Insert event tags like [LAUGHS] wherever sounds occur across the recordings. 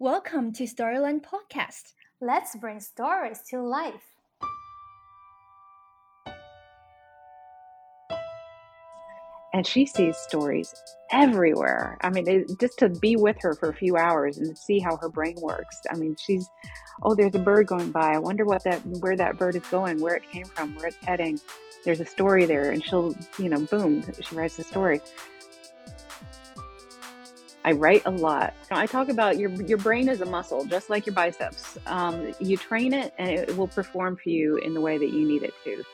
Welcome to Storyland Podcast. Let's bring stories to life. and she sees stories everywhere. I mean, it, just to be with her for a few hours and see how her brain works. I mean, she's, oh, there's a bird going by. I wonder what that, where that bird is going, where it came from, where it's heading. There's a story there, and she'll, you know, boom, she writes the story. I write a lot. I talk about your your brain is a muscle, just like your biceps. Um, you train it, and it will perform for you in the way that you need it to.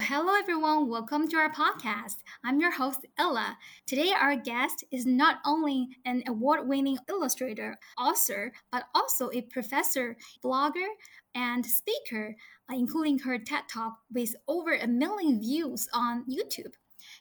Hello, everyone. Welcome to our podcast. I'm your host, Ella. Today, our guest is not only an award winning illustrator, author, but also a professor, blogger, and speaker, including her TED Talk with over a million views on YouTube.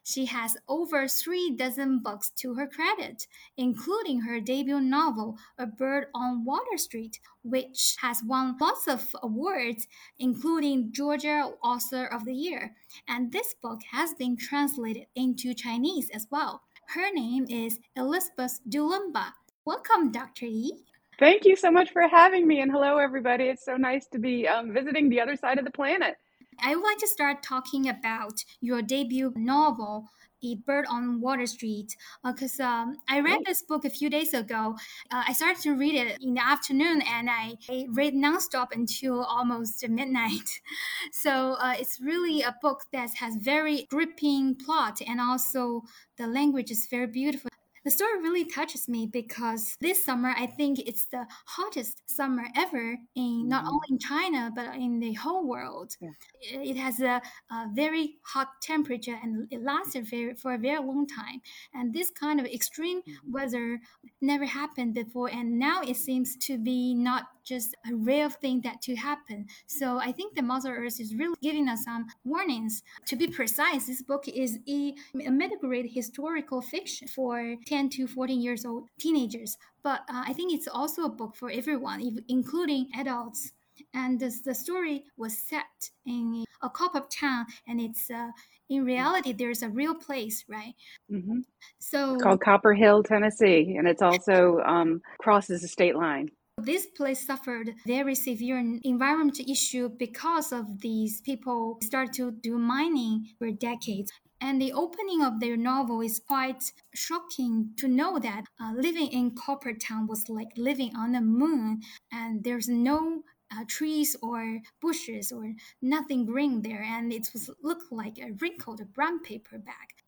She has over three dozen books to her credit, including her debut novel, A Bird on Water Street, which has won lots of awards, including Georgia Author of the Year. And this book has been translated into Chinese as well. Her name is Elizabeth Dulemba. Welcome, Dr. Yi. Thank you so much for having me, and hello, everybody. It's so nice to be um, visiting the other side of the planet. I would like to start talking about your debut novel, A Bird on Water Street, because uh, um, I read this book a few days ago. Uh, I started to read it in the afternoon and I, I read nonstop until almost midnight. [LAUGHS] So uh, it's really a book that has very gripping plot and also the language is very beautiful. The story really touches me because this summer, I think it's the hottest summer ever in not mm-hmm. only in China, but in the whole world. Yeah. It has a, a, very hot temperature and it lasted very, for a very long time. And this kind of extreme mm-hmm. weather never happened before. And now it seems to be not just a rare thing that to happen. So I think the Mother Earth is really giving us some warnings. To be precise, this book is a, a middle grade historical fiction for 10 to 14 years old teenagers. But uh, I think it's also a book for everyone, including adults. And this, the story was set in a copper town, and it's uh, in reality there's a real place, right? Mm-hmm. So it's called Copper Hill, Tennessee, and it's also um, crosses the state line. This place suffered very severe environment issue because of these people started to do mining for decades. And the opening of their novel is quite shocking to know that uh, living in Copper Town was like living on the moon, and there's no uh, trees or bushes or nothing green there, and it was looked like a wrinkled brown paper bag.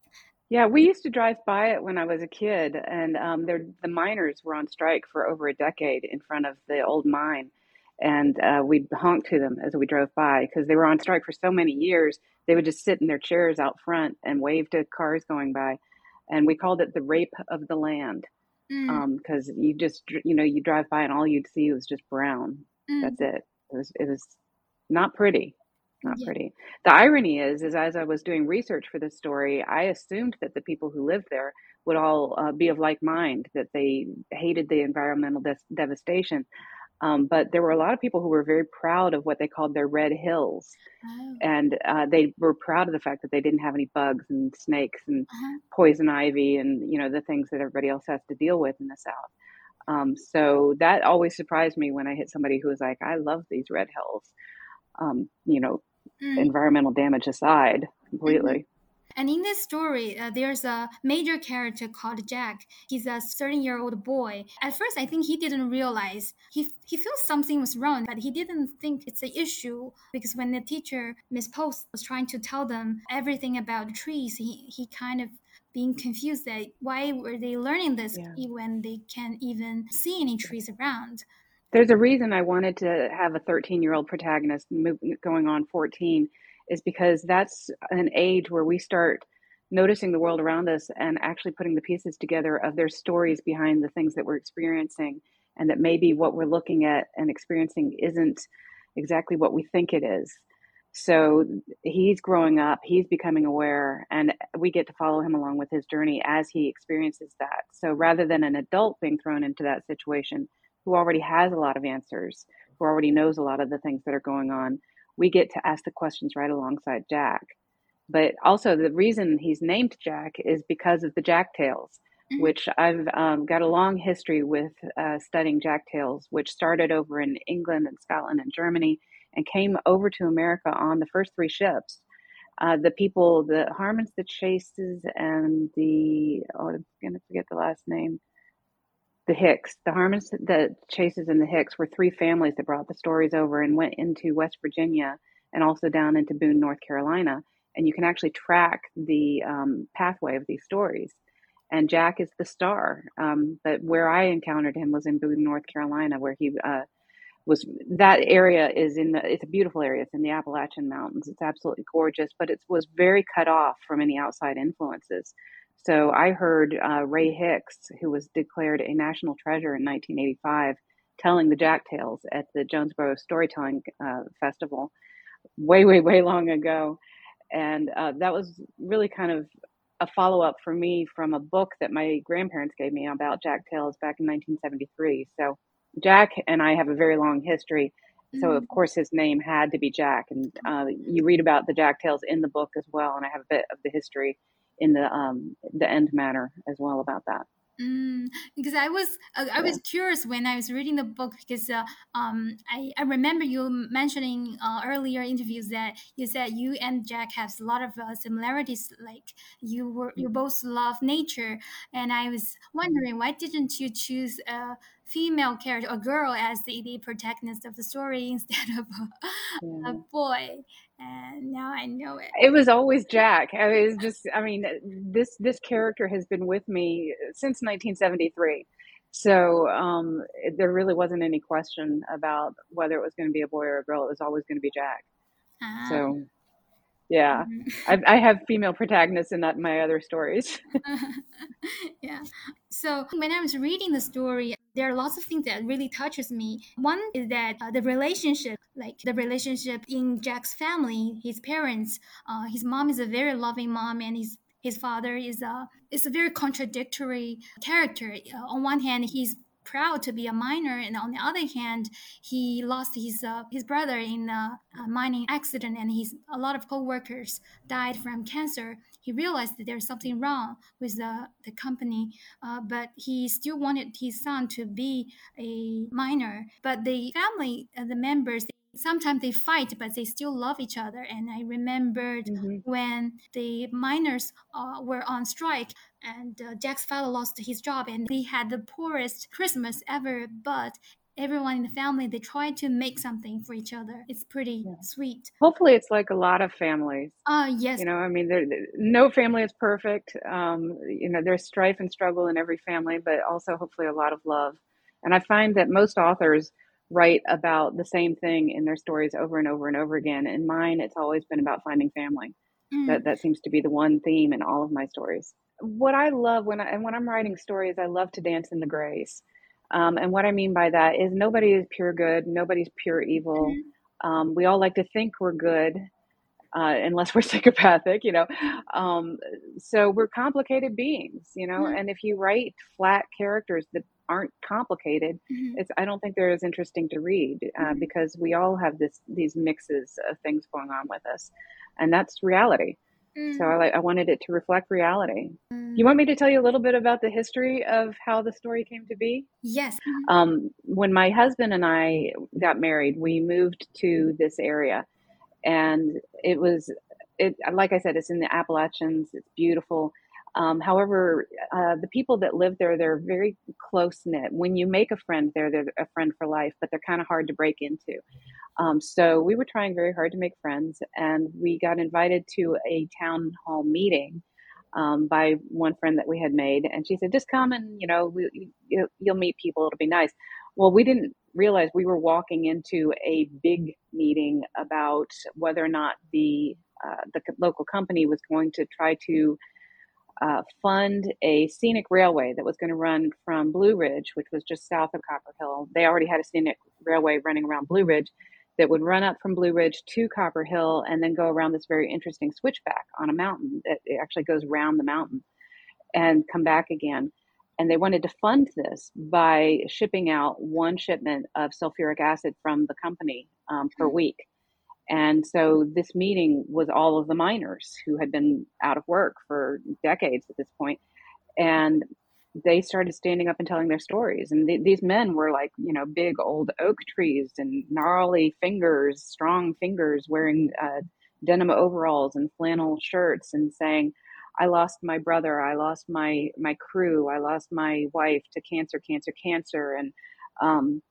Yeah, we used to drive by it when I was a kid, and um, the miners were on strike for over a decade in front of the old mine, and uh, we'd honk to them as we drove by because they were on strike for so many years. They would just sit in their chairs out front and wave to cars going by, and we called it the rape of the land because mm. um, you just you know you drive by and all you'd see was just brown. Mm. That's it. It was it was not pretty not yeah. pretty. The irony is, is as I was doing research for this story, I assumed that the people who lived there would all uh, be of like mind, that they hated the environmental de- devastation. Um, but there were a lot of people who were very proud of what they called their red hills, oh. and uh, they were proud of the fact that they didn't have any bugs and snakes and uh-huh. poison ivy and you know the things that everybody else has to deal with in the south. Um, so that always surprised me when I hit somebody who was like, "I love these red hills." Um, you know, mm. environmental damage aside completely. Mm-hmm. And in this story, uh, there's a major character called Jack. He's a 13 year old boy. At first, I think he didn't realize he he feels something was wrong, but he didn't think it's an issue because when the teacher Miss Post was trying to tell them everything about the trees, he he kind of being confused that why were they learning this yeah. when they can't even see any trees around there's a reason I wanted to have a 13 year old protagonist going on 14 is because that's an age where we start noticing the world around us and actually putting the pieces together of their stories behind the things that we're experiencing and that maybe what we're looking at and experiencing isn't exactly what we think it is. So he's growing up, he's becoming aware, and we get to follow him along with his journey as he experiences that. So rather than an adult being thrown into that situation, who already has a lot of answers, who already knows a lot of the things that are going on, we get to ask the questions right alongside Jack. But also, the reason he's named Jack is because of the Jack Tales, mm-hmm. which I've um, got a long history with uh, studying Jack Tales, which started over in England and Scotland and Germany and came over to America on the first three ships. Uh, the people, the Harmons, the Chases, and the oh, I'm gonna forget the last name. The Hicks, the Harmons, the Chases, and the Hicks were three families that brought the stories over and went into West Virginia and also down into Boone, North Carolina. And you can actually track the um, pathway of these stories. And Jack is the star. Um, but where I encountered him was in Boone, North Carolina, where he uh, was that area is in the it's a beautiful area it's in the appalachian mountains it's absolutely gorgeous but it was very cut off from any outside influences so i heard uh, ray hicks who was declared a national treasure in 1985 telling the jack tales at the jonesborough storytelling uh, festival way way way long ago and uh, that was really kind of a follow-up for me from a book that my grandparents gave me about jack tales back in 1973 so Jack and I have a very long history. So of mm. course his name had to be Jack, and uh, you read about the Jack Tales in the book as well, and I have a bit of the history in the um, the end matter as well about that. Mm, because I was uh, I was curious when I was reading the book because uh, um, I, I remember you mentioning uh, earlier interviews that you said you and Jack have a lot of uh, similarities like you were you mm. both love nature and I was wondering why didn't you choose a female character a girl as the, the protagonist of the story [LAUGHS] instead of a, yeah. a boy and now I know it. It was always Jack. I mean, it's just, I mean, this this character has been with me since 1973. So um, there really wasn't any question about whether it was going to be a boy or a girl. It was always going to be Jack. Ah. So yeah, mm-hmm. [LAUGHS] I, I, have female protagonists in that my other stories. [LAUGHS] [LAUGHS] yeah. So when I was reading the story, there are lots of things that really touches me. One is that uh, the relationship, like the relationship in Jack's family, his parents. Uh, his mom is a very loving mom, and his his father is a is a very contradictory character. Uh, on one hand, he's proud to be a miner, and on the other hand, he lost his uh, his brother in a, a, mining accident, and his a lot of co-workers died from cancer. He realized that there's something wrong with the the company, uh, but he still wanted his son to be a miner. But the family, uh, the members, sometimes they fight, but they still love each other. And I remembered mm-hmm. when the miners uh, were on strike and uh, Jack's father lost his job and we had the poorest Christmas ever, but everyone in the family they try to make something for each other it's pretty yeah. sweet hopefully it's like a lot of families uh yes you know i mean there, no family is perfect um you know there's strife and struggle in every family but also hopefully a lot of love and i find that most authors write about the same thing in their stories over and over and over again. In mine, it's always been about finding family. Mm. That that seems to be the one theme in all of my stories. What I love when I and when I'm writing stories, I love to dance in the grays. Um, and what I mean by that is nobody is pure good, nobody's pure evil. Mm. Um, we all like to think we're good, uh, unless we're [LAUGHS] psychopathic, you know. Um, so we're complicated beings, you know. Mm. And if you write flat characters that aren't complicated, mm-hmm. it's I don't think they're as interesting to read uh, mm-hmm. because we all have this these mixes of things going on with us, and that's reality. Mm-hmm. So I like I wanted it to reflect reality. You want me to tell you a little bit about the history of how the story came to be? Yes. Um, when my husband and I got married, we moved to this area, and it was it like I said, it's in the Appalachians. It's beautiful um, however, uh, the people that live there, they're very close knit. When you make a friend there, they're a friend for life, but they're kind of hard to break into. Um, so we were trying very hard to make friends, and we got invited to a town hall meeting um, by one friend that we had made, and she said, "Just come and you know we, you, you'll meet people. It'll be nice." Well, we didn't realize we were walking into a big meeting about whether or not the uh, the local company was going to try to uh, fund a scenic railway that was going to run from Blue Ridge, which was just south of Copper Hill. They already had a scenic railway running around Blue Ridge that would run up from Blue Ridge to Copper Hill and then go around this very interesting switchback on a mountain that actually goes around the mountain and come back again. And they wanted to fund this by shipping out one shipment of sulfuric acid from the company um, per hmm. week. And so this meeting was all of the miners who had been out of work for decades at this point. And they started standing up and telling their stories. And th- these men were like, you know, big old oak trees and gnarly fingers, strong fingers, wearing uh, denim overalls and flannel shirts, and saying, "I lost my brother. I lost my my crew. I lost my wife to cancer, cancer, cancer." And um,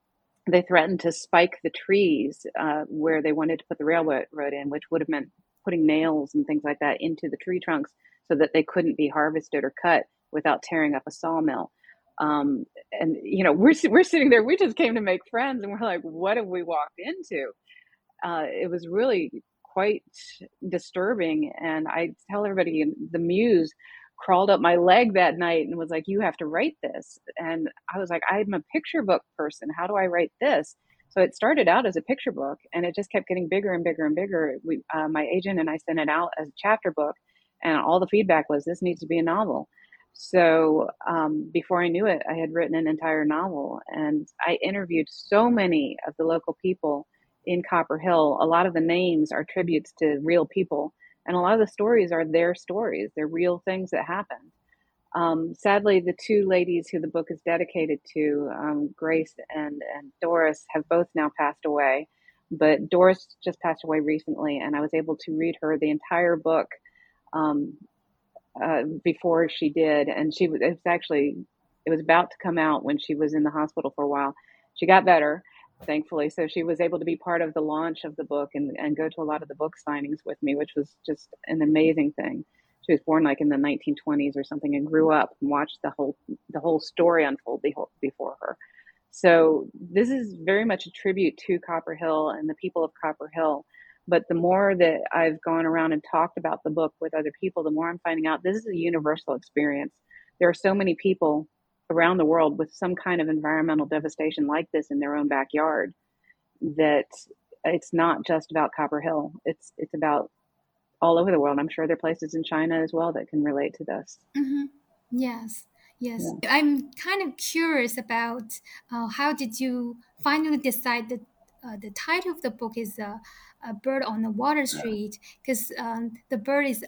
they threatened to spike the trees uh, where they wanted to put the railroad in, which would have meant putting nails and things like that into the tree trunks so that they couldn't be harvested or cut without tearing up a sawmill. Um, and you know, we're we're sitting there. We just came to make friends, and we're like, what have we walked into? Uh, it was really quite disturbing. And I tell everybody, in the muse crawled up my leg that night and was like, "You have to write this." And I was like, "I'm a picture book person. How do I write this?" So it started out as a picture book, and it just kept getting bigger and bigger and bigger. We, uh, my agent and I sent it out as a chapter book, and all the feedback was, "This needs to be a novel." So um, before I knew it, I had written an entire novel, and I interviewed so many of the local people in Copper Hill. A lot of the names are tributes to real people, and a lot of the stories are their stories. They're real things that happened. Um, sadly, the two ladies who the book is dedicated to, um, Grace and, and Doris, have both now passed away. But Doris just passed away recently, and I was able to read her the entire book um, uh, before she did, and she was, actually it was about to come out when she was in the hospital for a while. She got better, thankfully, so she was able to be part of the launch of the book and and go to a lot of the book signings with me, which was just an amazing thing. She was born like in the 1920s or something, and grew up and watched the whole the whole story unfold before her. So this is very much a tribute to Copper Hill and the people of Copper Hill but the more that I've gone around and talked about the book with other people, the more I'm finding out this is a universal experience. There are so many people around the world with some kind of environmental devastation like this in their own backyard that it's not just about Copper Hill. It's it's about all over the world. I'm sure there are places in China as well that can relate to this. Mm-hmm. Yes. Yes, yeah. I'm kind of curious about uh, how did you finally decide that uh, the title of the book is uh, a bird on the water street because um, the bird is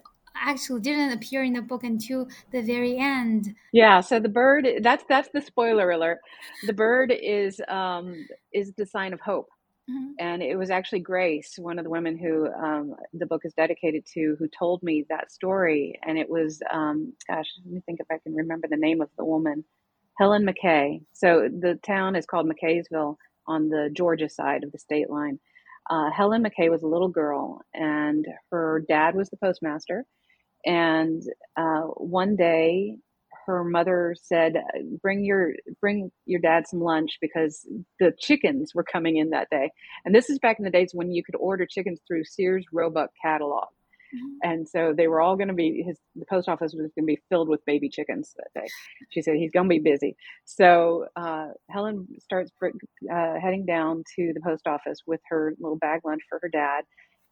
actually didn't appear in the book until the very end. Yeah, so the bird that's that's the spoiler alert. The bird is um, is the sign of hope. Mm-hmm. And it was actually Grace, one of the women who um, the book is dedicated to, who told me that story. And it was, um, gosh, let me think if I can remember the name of the woman, Helen McKay. So the town is called McCaysville on the Georgia side of the state line. Uh, Helen McKay was a little girl, and her dad was the postmaster. And uh, one day, her mother said, "Bring your bring your dad some lunch because the chickens were coming in that day." And this is back in the days when you could order chickens through Sears Roebuck catalog. Mm-hmm. And so they were all going to be his. The post office was going to be filled with baby chickens that day. She said he's going to be busy. So uh, Helen starts uh, heading down to the post office with her little bag lunch for her dad,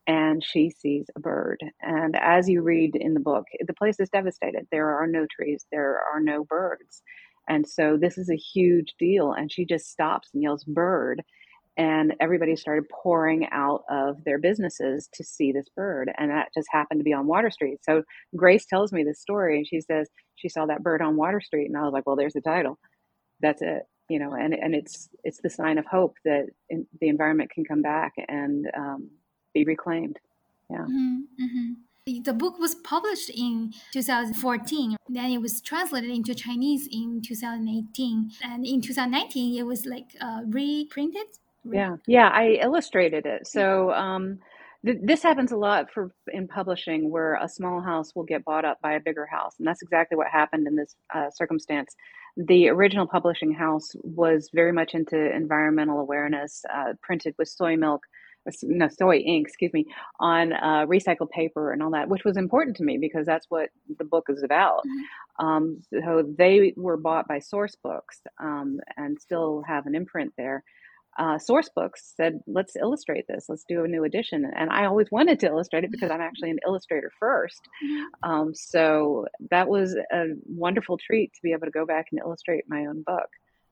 and she sees a bird. And as you read in the book, the place is devastated. There are no trees. There are no birds. And so this is a huge deal. And she just stops and yells, "Bird!" and everybody started pouring out of their businesses to see this bird and that just happened to be on water street so grace tells me this story and she says she saw that bird on water street and i was like well there's the title that's it you know and, and it's it's the sign of hope that in, the environment can come back and um, be reclaimed. Yeah. Mm-hmm, mm-hmm. The book was published in 2014, then it was translated into Chinese in 2018, and in 2019 it was like uh, reprinted? Yeah, yeah, I illustrated it. So um, th- this happens a lot for in publishing, where a small house will get bought up by a bigger house, and that's exactly what happened in this uh, circumstance. The original publishing house was very much into environmental awareness, uh, printed with soy milk, no soy ink, excuse me, on uh, recycled paper and all that, which was important to me because that's what the book is about. Mm-hmm. Um, so they were bought by Sourcebooks um, and still have an imprint there uh, Sourcebooks said, let's illustrate this, let's do a new edition. And I always wanted to illustrate it because I'm actually an illustrator first. Mm-hmm. Um, so that was a wonderful treat to be able to go back and illustrate my own book.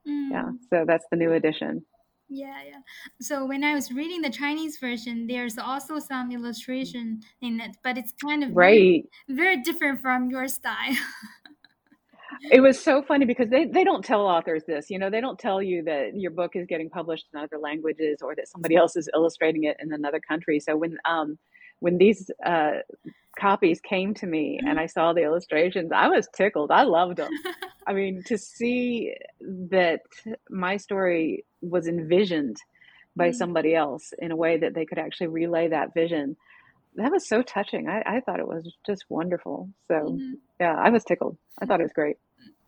Mm. Yeah, so that's the new edition. Yeah, yeah. So when I was reading the Chinese version, there's also some illustration in it, but it's kind of right, very, very different from your style. it was so funny because they, they don't tell authors this, you know, they don't tell you that your book is getting published in other languages or that somebody else is illustrating it in another country. So when um when these uh, copies came to me and I saw the illustrations, I was tickled. I loved them. [LAUGHS] I mean, to see that my story was envisioned by Mm. somebody else in a way that they could actually relay that vision, that was so touching. I, I thought it was just wonderful. So, Mhm. yeah, I was tickled. I thought it was great.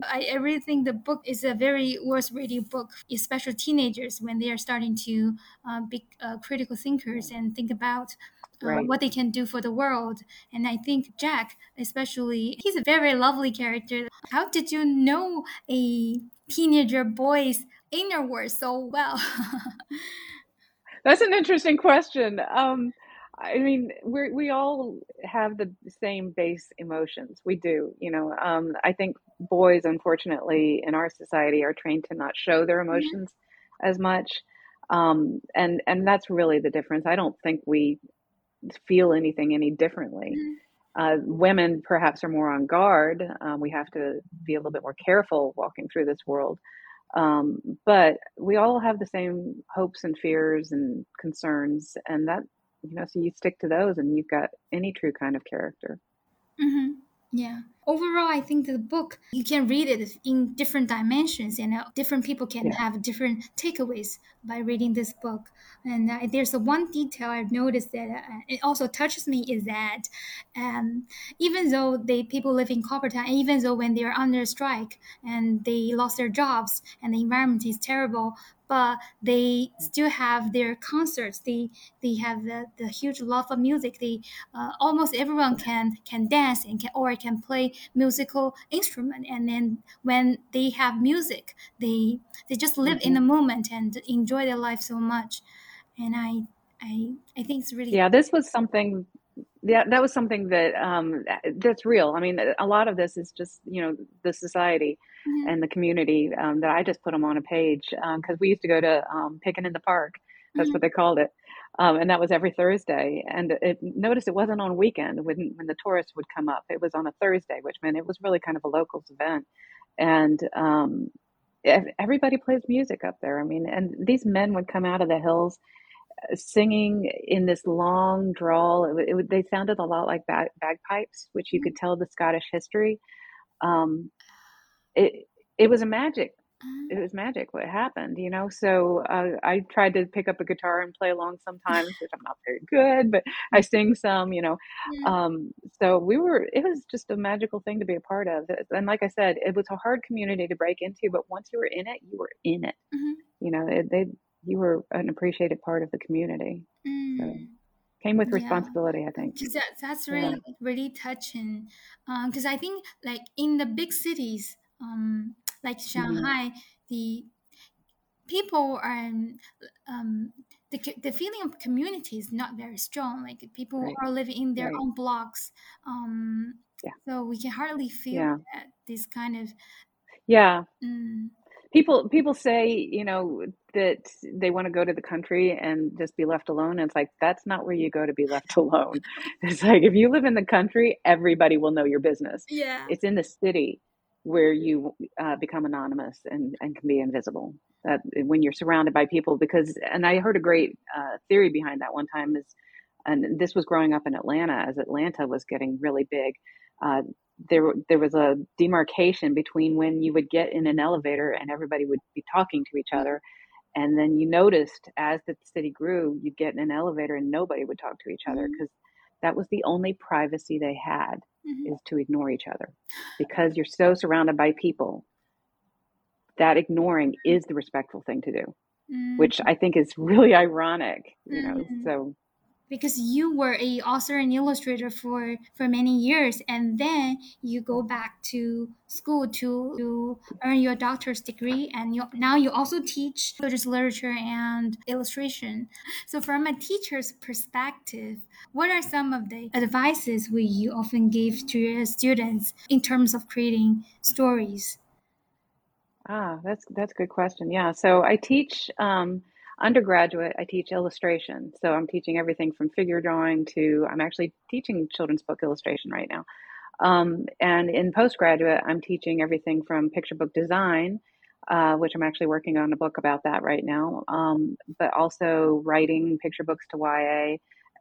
I, I really think the book is a very worth reading book, especially teenagers when they are starting to uh, be uh, critical thinkers and think about uh, Right. what they can do for the world. And I think Jack, especially, he's a very lovely character. How did you know a teenager boy's inner world so well? That's an interesting question. Um, I mean, we we all have the same base emotions. We do, you know. Um, I think boys, unfortunately, in our society, are trained to not show their Mhm. emotions as much, um, and and that's really the difference. I don't think we feel anything any differently. Mhm. Uh, women perhaps are more on guard. Um, we have to be a little bit more careful walking through this world. Um, but we all have the same hopes and fears and concerns, and that, you know, so you stick to those and you've got any true kind of character. Mm-hmm. Yeah. Overall, I think the book you can read it in different dimensions, and different people can Yeah. have different takeaways by reading this book. And uh, there's a one detail I've noticed that uh, it also touches me is that um, even though they people live in Coppertown, even though when they're under strike and they lost their jobs and the environment is terrible, but they still have their concerts. They they have the, the huge love of music. They uh, almost everyone can can dance and can or can play musical instrument. And then when they have music, they they just live in hmm the moment and enjoy their life so much. And I I I think it's really Yeah, this was something, yeah, that was something that um, that's real. I mean, a lot of this is just, you know, the society Mhm. and the community um, that I just put them on a page because we used to go to um, Picking in the Park. That's Mhm. what they called it. Um, and that was every Thursday. And it, notice it wasn't on weekend when, when the tourists would come up. It was on a Thursday, which meant it was really kind of a locals event. And um, everybody plays music up there. I mean, and these men would come out of the hills uh, singing in this long drawl. It, it, they sounded a lot like bag, bagpipes, which you could tell the Scottish history. Um, it it was a magic it was magic what happened you know so uh, i tried to pick up a guitar and play along sometimes which i'm not very good but i sing some you know yeah. um, so we were it was just a magical thing to be a part of and like i said it was a hard community to break into but once you were in it you were in it Mhm. you know it, they you were an appreciated part of the community so Mm. came with Yeah. responsibility i think that, that's yeah really really touching because i think like in the big cities um like hmm shanghai the people are um the, the feeling of community is not very strong. Like people right. are living in their right. own blocks um yeah. so we can hardly feel yeah. that this kind of yeah. Mm, people people say you know that they want to go to the country and just be left alone. And it's like that's not where you go to be left [LAUGHS] alone. It's like if you live in the country everybody will know your business. Yeah. It's in the city where you uh, become anonymous and, and can be invisible that when you're surrounded by people because and i heard a great uh, theory behind that one time is and this was growing up in atlanta as atlanta was getting really big uh, there there was a demarcation between when you would get in an elevator and everybody would be talking to each other and then you noticed as the city grew you'd get in an elevator and nobody would talk to each other because that was the only privacy they had Mhm. is to ignore each other because you're so surrounded by people that ignoring is the respectful thing to do Mm. which i think is really [LAUGHS] ironic you know Mhm. so because you were a author and illustrator for for many years and then you go back to school to, to earn your doctor's degree and you, now you also teach children's literature and illustration so from a teacher's perspective what are some of the advices we you often give to your students in terms of creating stories Ah, that's that's a good question. Yeah. So I teach um, undergraduate. I teach illustration. So I'm teaching everything from figure drawing to I'm actually teaching children's book illustration right now. Um, and in postgraduate, I'm teaching everything from picture book design, uh, which I'm actually working on a book about that right now, um, but also writing picture books to YA.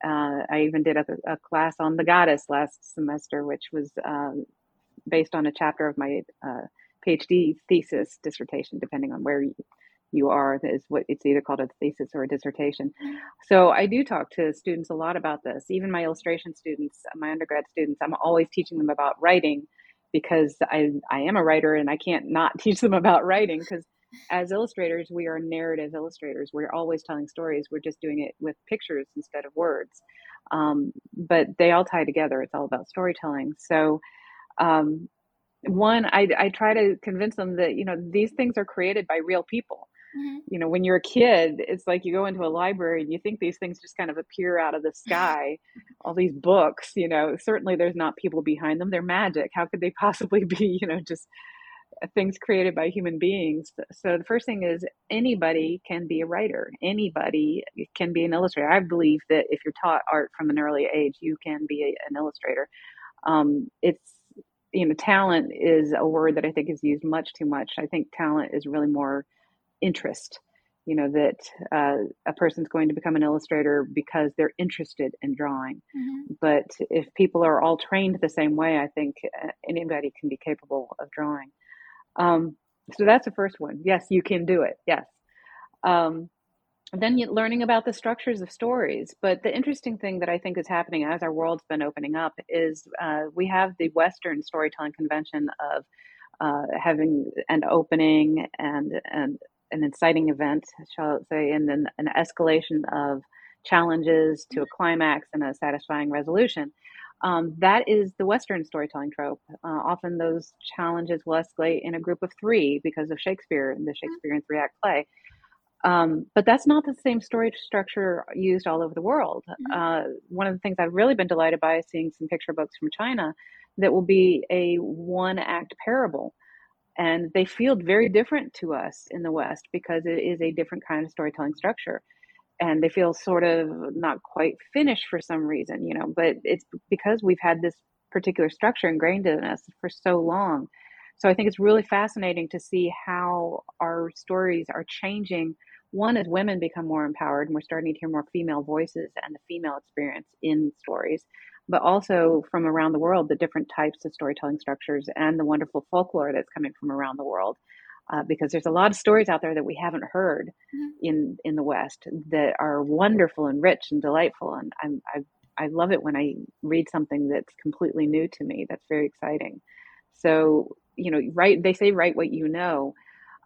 Uh, I even did a, a, class on the goddess last semester, which was uh, based on a chapter of my uh, PhD thesis dissertation, depending on where you, you are is what it's either called a thesis or a dissertation. So I do talk to students a lot about this. Even my illustration students, my undergrad students, I'm always teaching them about writing because I I am a writer and I can't not [LAUGHS] teach them about writing because as illustrators we are narrative illustrators. We're always telling stories. We're just doing it with pictures instead of words. Um, but they all tie together. It's all about storytelling. So um, one, I, I try to convince them that you know these things are created by real people Mm-hmm. You know, when you're a kid, it's like you go into a library and you think these things just kind of appear out of the sky. All these books, you know, certainly there's not people behind them. They're magic. How could they [LAUGHS] possibly be, you know, just uh, things created by human beings? So the first thing is anybody can be a writer. Anybody can be an illustrator. I believe that if you're taught art from an early age, you can be a, an illustrator. Um, it's you know, talent is a word that I think is used much too much. I think talent is really more interest you know that uh, a person's going to become an illustrator because they're interested in drawing. Mm-hmm. but if people are all trained the same way i think uh, anybody can be capable of drawing. Um, so that's the first one. Yes you can do it. Yes. Um, then learning about the structures of stories. But the interesting thing that i think is happening as our world's been opening up is uh, we have the western storytelling convention of uh, having an opening and and an inciting event, shall I say, and then an escalation of challenges to a climax and a satisfying resolution. Um, that is the Western storytelling trope. Uh, often those challenges will escalate in a group of three because of Shakespeare and the Shakespearean three act play. Um, but that's not the same story structure used all over the world. Mm-hmm. Uh, one of the things I've really been delighted by is seeing some picture books from China that will be a one act parable and they feel very different to us in the West because it is a different kind of storytelling structure. And they feel sort of not quite finished for some reason, you know, but it's because we've had this particular structure ingrained in us for so long. So I think it's really fascinating to see how our stories are changing. One, as women become more empowered, and we're starting to hear more female voices and the female experience in stories but also from around the world, the different types of storytelling structures and the wonderful folklore that's coming from around the world. Uh, because there's a lot of stories out there that we haven't heard mm-hmm. in in the West that are wonderful and rich and delightful, and I'm, I I love it when I read something that's completely new to me. That's very exciting. So you know, write. They say write what you know.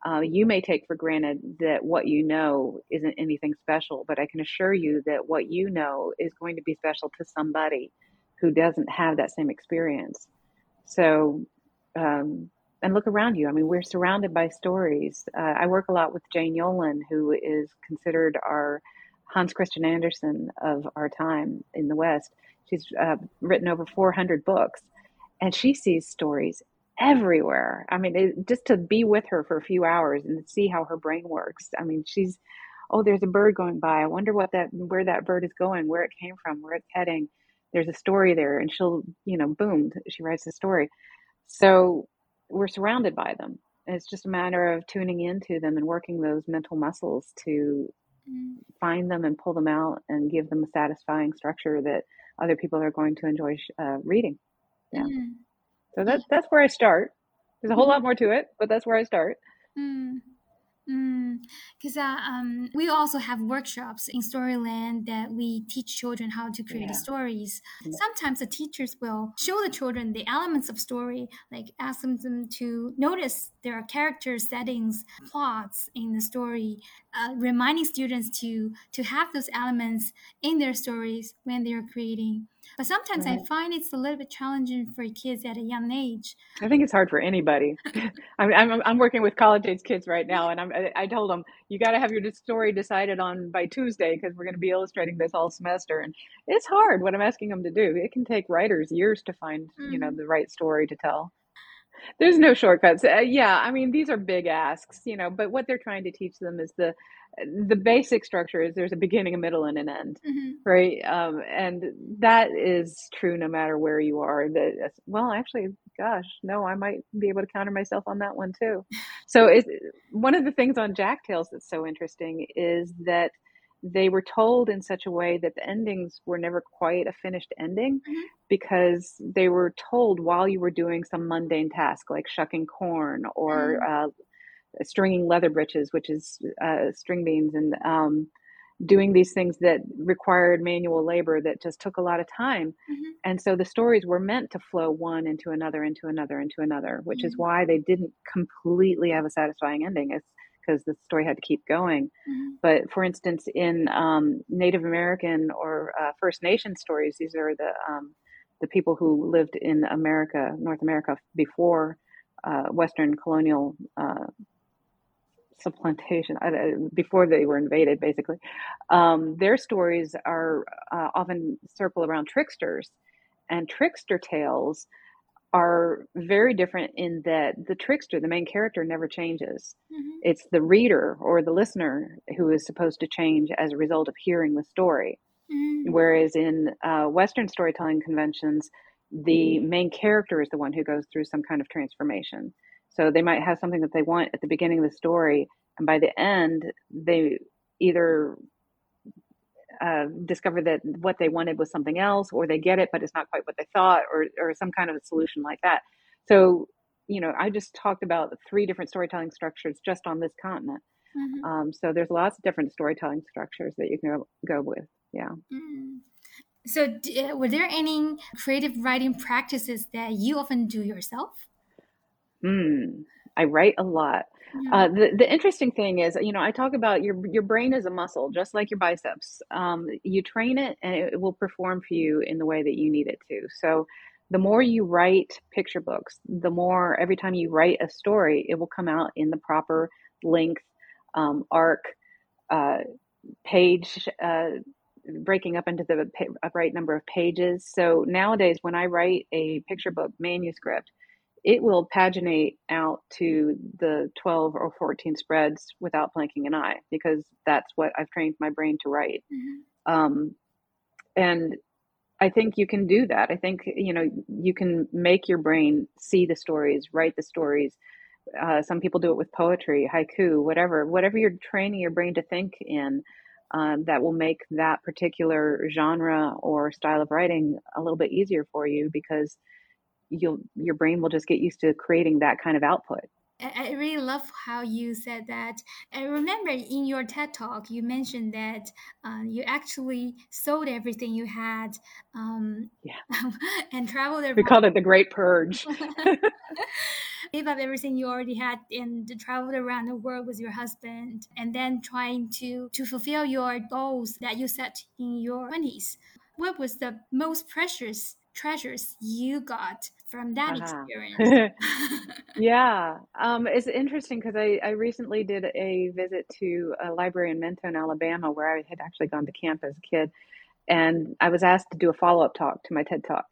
Uh, you may take for granted that what you know isn't anything special, but I can assure you that what you know is going to be special to somebody who doesn't have that same experience. So, um, and look around you. I mean, we're surrounded by stories. Uh, I work a lot with Jane Yolen, who is considered our Hans Christian Andersen of our time in the West. She's uh, written over 400 books, and she sees stories everywhere. I mean, it, just to be with her for a few hours and see how her brain works. I mean, she's, oh, there's a bird going by. I wonder what that, where that bird is going, where it came from, where it's heading there's a story there and she'll you know boom she writes a story. So we're surrounded by them. It's just a matter of tuning into them and working those mental muscles to mm. find them and pull them out and give them a satisfying structure that other people are going to enjoy uh, reading. Yeah. Mm. so that's that's where i start. There's a whole lot more to it but that's where i start because mm, uh, um, we also have workshops in Storyland that we teach children how to create yeah. stories. Sometimes the teachers will show the children the elements of story, like ask them to notice there are characters, settings, plots in the story, uh, reminding students to to have those elements in their stories when they are creating. But sometimes right. I find it's a little bit challenging for kids at a young age. I think it's hard for anybody. [LAUGHS] I'm, I'm, I'm working with college age kids right now, and I'm, I told them you got to have your story decided on by Tuesday because we're going to be illustrating this all semester, and it's hard what I'm asking them to do. It can take writers years to find mm-hmm. you know mm-hmm. the right story to tell. There's no shortcuts. Uh, yeah, I mean these are big asks, you know, but what they're trying to teach them is the the basic structure is there's a beginning, a middle, and an end, Mhm. right? Um, and that is true no matter where you are. That well, actually, gosh, no, I might be able to counter myself on that one too. So it's one of the things on Jack Tales that's so interesting is that they were told in such a way that the endings were never quite a finished ending Mhm. because they were told while you were doing some mundane task like shucking corn or uh, stringing leather breeches, which is uh, string beans, and um, doing these things that required manual labor that just took a lot of time. Mhm. And so the stories were meant to flow one into another, into another, into another, which is Mhm. why they didn't completely have a satisfying ending. It's because the story had to keep going. Mhm. But for instance, in um, Native American or uh, First Nation stories, these are the um, the people who lived in America, North America, before uh, Western colonial uh, supplantation, uh, before they were invaded, basically. Um, their stories are uh, often circle around tricksters, and trickster tales are very different in that the trickster, the main character, never changes. Mhm. It's the reader or the listener who is supposed to change as a result of hearing the story. Mhm. Whereas in uh, Western storytelling conventions, the main character is the one who goes through some kind of transformation. So they might have something that they want at the beginning of the story, and by the end, they either uh, discover that what they wanted was something else, or they get it, but it's not quite what they thought, or or some kind of a solution like that. So, you know, I just talked about three different storytelling structures just on this continent. Mhm. Um, so there's lots of different storytelling structures that you can go, go with. Yeah. Mm. So, d- uh, were there any creative writing practices that you often do yourself? Mm, I write a lot. Yeah. Uh, the the interesting thing is, you know, I talk about your your brain is a muscle, just like your biceps. Um, you train it, and it will perform for you in the way that you need it to. So, the more you write picture books, the more every time you write a story, it will come out in the proper length, um, arc, uh, page, uh, breaking up into the pa- right number of pages. So nowadays, when I write a picture book manuscript, it will paginate out to the 12 or 14 spreads without blinking an eye because that's what I've trained my brain to write. Mhm. Um, and I think you can do that. I think, you know, you can make your brain see the stories, write the stories. Uh, some people do it with poetry, haiku, whatever, whatever you're training your brain to think in. Um, that will make that particular genre or style of writing a little bit easier for you because you'll your brain will just get used to creating that kind of output. I really love how you said that. I remember in your TED talk, you mentioned that uh, you actually sold everything you had um, Yeah. [LAUGHS] and traveled We called it the Great Purge. [LAUGHS] [LAUGHS] Gave up everything you already had and traveled around the world with your husband, and then trying to to fulfill your goals that you set in your twenties. What was the most precious treasures you got from that Ah. experience? [LAUGHS] [LAUGHS] Yeah, um, it's interesting because I, I recently did a visit to a library in Mentone, Alabama, where I had actually gone to camp as a kid, and I was asked to do a follow-up talk to my TED Talk.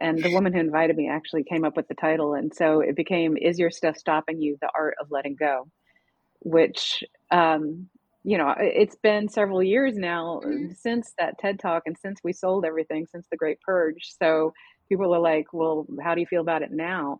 And the woman who invited me actually came up with the title, and so it became "Is Your Stuff Stopping You? The Art of Letting Go," which um, you know, it- it's been several years now Mhm. since that TED Talk and since we sold everything, since the Great Purge. So people are like, "Well, how do you feel about it now?"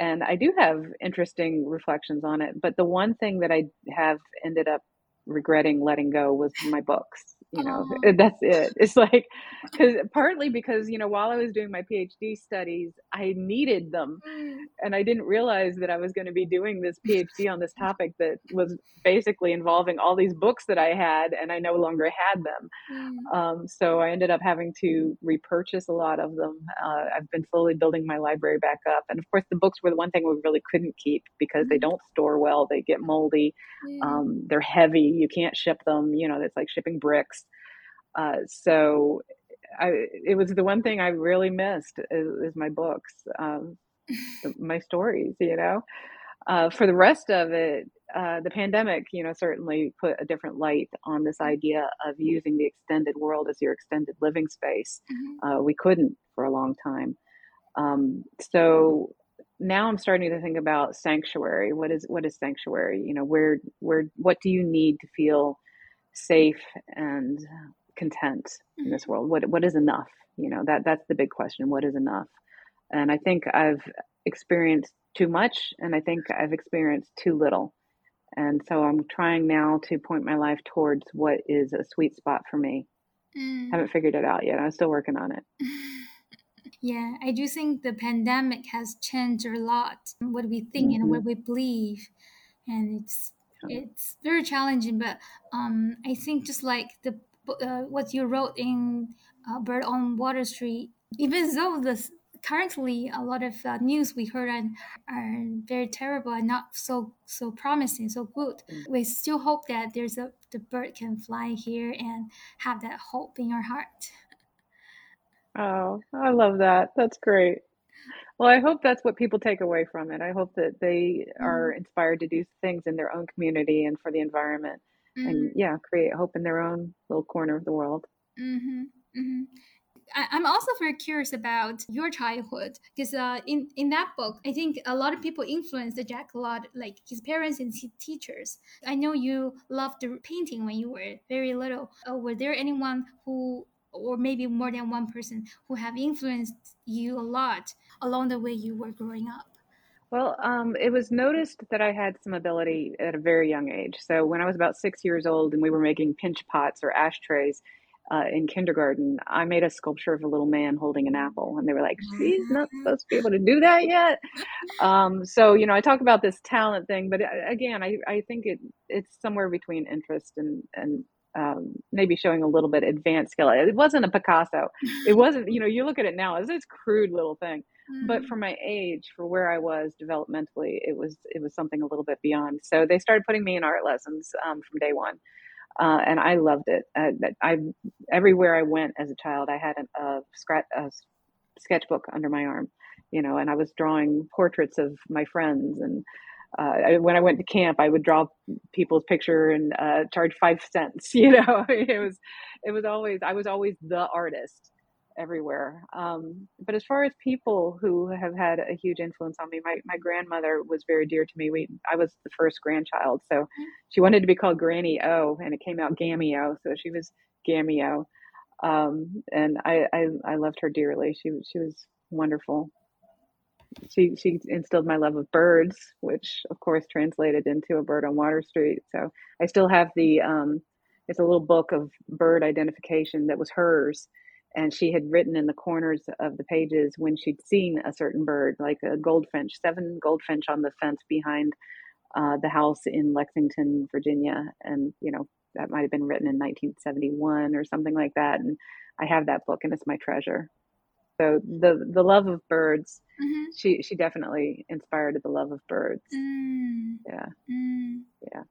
and I do have interesting reflections on it. But the one thing that I have ended up regretting letting go was my books. You know, that's it. It's like, [LAUGHS] because partly because you know, while I was doing my PhD studies, I needed them, Mm. and I didn't realize that I was going to be doing this PhD on this topic that was basically involving all these books that I had, and I no longer had them. Mm. Um, so I ended up having to repurchase a lot of them. Uh, I've been slowly building my library back up. And of course, the books were the one thing we really couldn't keep because they Mhm. don't store well, they get moldy, Mm. um, they're heavy, you can't ship them, you know, it's like shipping bricks. Uh, so I, it was the one thing I really missed is, is my books, um, [LAUGHS] my stories, you know. Uh, for the rest of it, uh, the pandemic, you know, certainly put a different light on this idea of using the extended world as your extended living space. Mhm. Uh, we couldn't for a long time. Um, so now I'm starting to think about sanctuary. What is what is sanctuary? You know, where where what do you need to feel safe and content mm-hmm. in this mm-hmm. world? What what is enough? You know, that that's the big question. What is enough? And I think I've experienced too much and I think I've experienced too little. And so I'm trying now to point my life towards what is a sweet spot for me. Mm. Haven't figured it out yet. I'm still working on it. [LAUGHS] Yeah, I do think the pandemic has changed a lot what we think mm-hmm. and what mm-hmm. we believe, and it's it's very challenging. But um, I think just like the uh, what you wrote in uh, Bird on Water Street, even though the currently a lot of uh, news we heard are, are very terrible and not so so promising, so good. Mm-hmm. We still hope that there's a the bird can fly here and have that hope in your heart. Oh, I love that. That's great. Well, I hope that's what people take away from it. I hope that they are mm-hmm. inspired to do things in their own community and for the environment, mm-hmm. and yeah, create hope in their own little corner of the world. Mm-hmm. mm-hmm. I, am also very curious about your childhood because uh, in in that book, I think a lot of people influenced Jack a lot, like his parents and his teachers. I know you loved painting when you were very little. Uh, were there anyone who or maybe more than one person who have influenced you a lot along the way you were growing up? Well, um, it was noticed that I had some ability at a very young age. So when I was about six years old and we were making pinch pots or ashtrays uh, in kindergarten, I made a sculpture of a little man holding an apple. And they were like, she's not supposed to be able to do that yet. Um, so, you know, I talk about this talent thing, but uh, again, I, I think it it's somewhere between interest and, and um, maybe showing a little bit advanced skill. It wasn't a Picasso. It wasn't, you know, you look at it now, it's this crude little thing. Mm-hmm. But for my age, for where I was developmentally, it was it was something a little bit beyond. So they started putting me in art lessons um, from day one, uh, and I loved it. Uh, I everywhere I went as a child, I had a, a, scratch, a sketchbook under my arm, you know, and I was drawing portraits of my friends and uh, when I went to camp, I would draw people's picture and uh, charge five cents. [LAUGHS] You know, it was it was always I was always the artist everywhere. Um, but as far as people who have had a huge influence on me, my, my grandmother was very dear to me. We I was the first grandchild, so she wanted to be called Granny O, and it came out Gammy O, so she was Gammy O. Um, and I, I I loved her dearly. She she was wonderful she she instilled my love of birds, which of course translated into a bird on Water Street. So I still have the um, it's a little book of bird identification that was hers, and she had written in the corners of the pages when she'd seen a certain bird, like a goldfinch, seven goldfinch on the fence behind uh, the house in Lexington, Virginia, and you know that might have been written in 1971 or something like that. And I have that book, and it's my treasure. So the the love of birds, mm-hmm. she she definitely inspired the love of birds. Mm. Yeah, mm. yeah.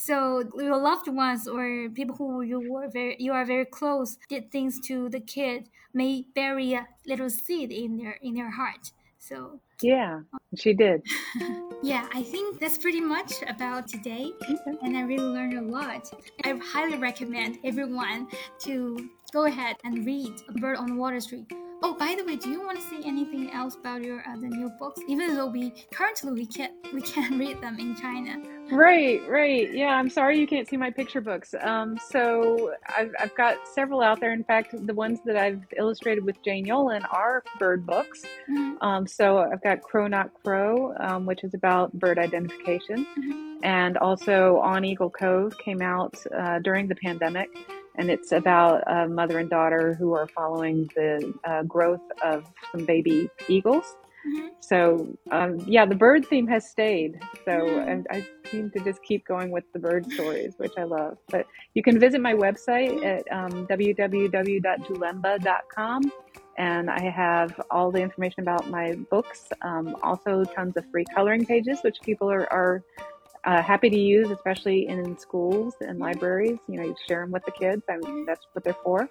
So your loved ones or people who you were very you are very close did things to the kid may bury a little seed in their in their heart. So yeah, she did. [LAUGHS] yeah, I think that's pretty much about today, okay. and I really learned a lot. I highly recommend everyone to go ahead and read A Bird on Water Street Oh, by the way, do you want to say anything else about your uh, the new books? Even though we currently we can't [LAUGHS] we can't read them in China. Right, right. Yeah, I'm sorry you can't see my picture books. Um, so I've I've got several out there. In fact, the ones that I've illustrated with Jane Yolen are bird books. Mm-hmm. Um, so I've got Crow Not Crow, um, which is about bird identification, mm-hmm. and also On Eagle Cove came out uh, during the pandemic and it's about a mother and daughter who are following the uh, growth of some baby eagles. Mm-hmm. So, um, yeah, the bird theme has stayed. So, mm-hmm. I, seem to just keep going with the bird stories, which I love. But you can visit my website at um, www.dulemba.com, and I have all the information about my books. Um, also, tons of free coloring pages, which people are, are uh, happy to use, especially in schools and libraries. You know, you share them with the kids. I mean, that's what they're for.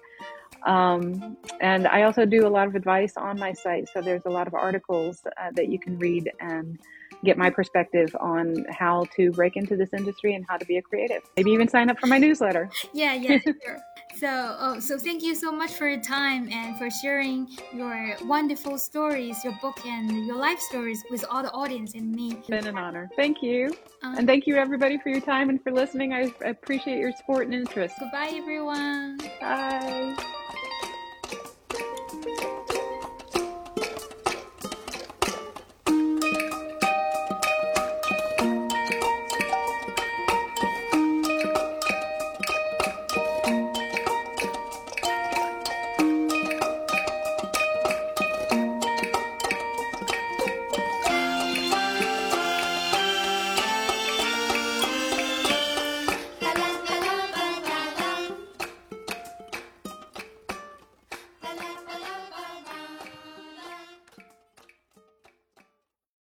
Um, and I also do a lot of advice on my site. So there's a lot of articles uh, that you can read and get my perspective on how to break into this industry and how to be a creative. Maybe even sign up for my newsletter. Yeah, yeah, sure. So, oh, so thank you so much for your time and for sharing your wonderful stories, your book, and your life stories with all the audience and me. It's been an honor. Thank you. Um, and thank you, everybody, for your time and for listening. I appreciate your support and interest. Goodbye, everyone. Bye.